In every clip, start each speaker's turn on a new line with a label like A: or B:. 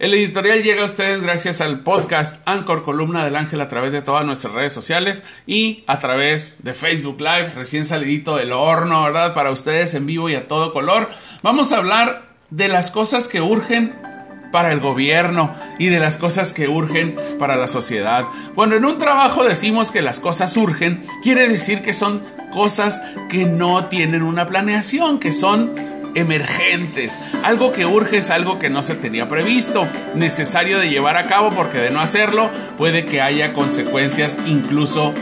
A: El editorial llega a ustedes gracias al podcast Anchor Columna del Ángel a través de todas nuestras redes sociales y a través de Facebook Live, recién salidito del horno, ¿verdad? Para ustedes en vivo y a todo color. Vamos a hablar de las cosas que urgen para el gobierno y de las cosas que urgen para la sociedad. Cuando en un trabajo decimos que las cosas urgen, quiere decir que son cosas que no tienen una planeación, que son emergentes. Algo que urge es algo que no se tenía previsto, necesario de llevar a cabo porque de no hacerlo puede que haya consecuencias incluso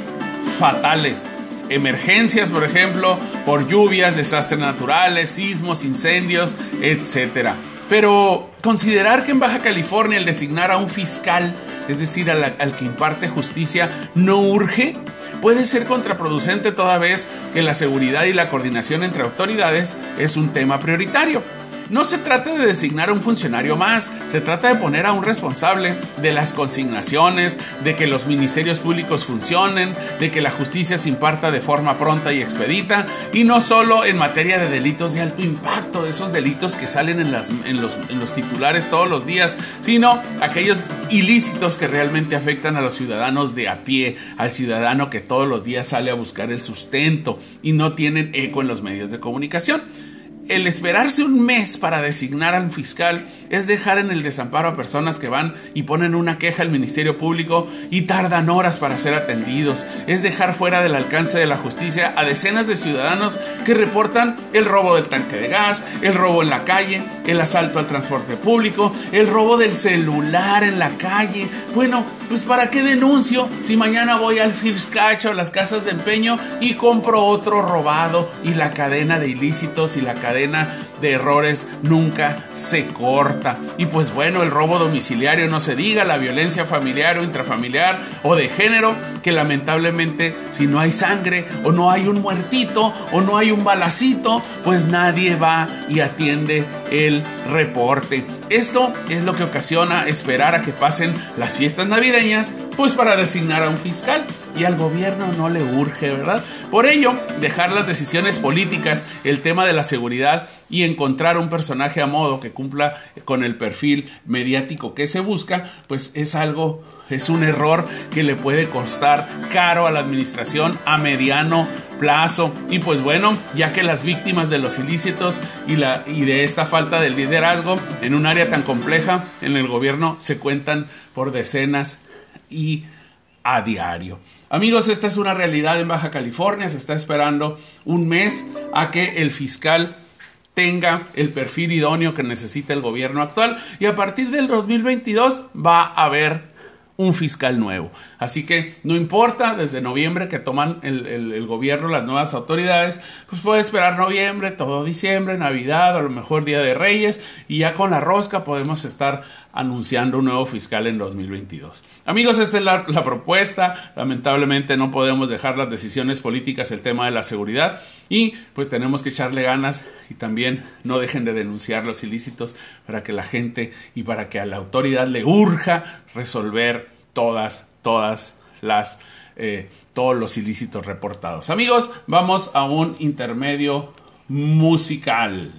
A: fatales. Emergencias, por ejemplo, por lluvias, desastres naturales, sismos, incendios, etc. Pero considerar que en Baja California el designar a un fiscal, es decir, al, al que imparte justicia, no urge, puede ser contraproducente toda vez que la seguridad y la coordinación entre autoridades es un tema prioritario. No se trata de designar a un funcionario más, se trata de poner a un responsable de las consignaciones, de que los ministerios públicos funcionen, de que la justicia se imparta de forma pronta y expedita, y no solo en materia de delitos de alto impacto, de esos delitos que salen en, los, en los titulares todos los días, sino aquellos ilícitos que realmente afectan a los ciudadanos de a pie, al ciudadano que todos los días sale a buscar el sustento y no tienen eco en los medios de comunicación el esperarse un mes para designar al fiscal es dejar en el desamparo a personas que van y ponen una queja al Ministerio Público y tardan horas para ser atendidos. Es dejar fuera del alcance de la justicia a decenas de ciudadanos que reportan el robo del tanque de gas, el robo en la calle, el asalto al transporte público, el robo del celular en la calle. Bueno, pues ¿para qué denuncio si mañana voy al Fiscach o las casas de empeño y compro otro robado y la cadena de ilícitos y la cadena de errores nunca se corta? Y pues bueno, el robo domiciliario no se diga, la violencia familiar o intrafamiliar o de género, que lamentablemente si no hay sangre o no hay un muertito o no hay un balacito, pues nadie va y atiende el reporte. Esto es lo que ocasiona esperar a que pasen las fiestas navideñas, pues para designar a un fiscal. Y al gobierno no le urge, ¿verdad? Por ello, dejar las decisiones políticas, el tema de la seguridad y encontrar un personaje a modo que cumpla con el perfil mediático que se busca, pues es algo, es un error que le puede costar caro a la administración a mediano plazo. Y pues bueno, ya que las víctimas de los ilícitos y, la, y de esta falta de liderazgo en un área tan compleja en el gobierno se cuentan por decenas y a diario. Amigos, esta es una realidad en Baja California. Se está esperando un mes a que el fiscal tenga el perfil idóneo que necesita el gobierno actual y a partir del 2022 va a haber un fiscal nuevo. Así que no importa, desde noviembre que toman el, gobierno, las nuevas autoridades, pues puede esperar noviembre, todo diciembre, Navidad, a lo mejor Día de Reyes, y ya con la rosca podemos estar anunciando un nuevo fiscal en 2022. Amigos, esta es la, la propuesta. Lamentablemente no podemos dejar las decisiones políticas el tema de la seguridad y pues tenemos que echarle ganas y también no dejen de denunciar los ilícitos para que la gente y para que a la autoridad le urja resolver todas, todas las, eh, todos los ilícitos reportados. Amigos, vamos a un intermedio musical.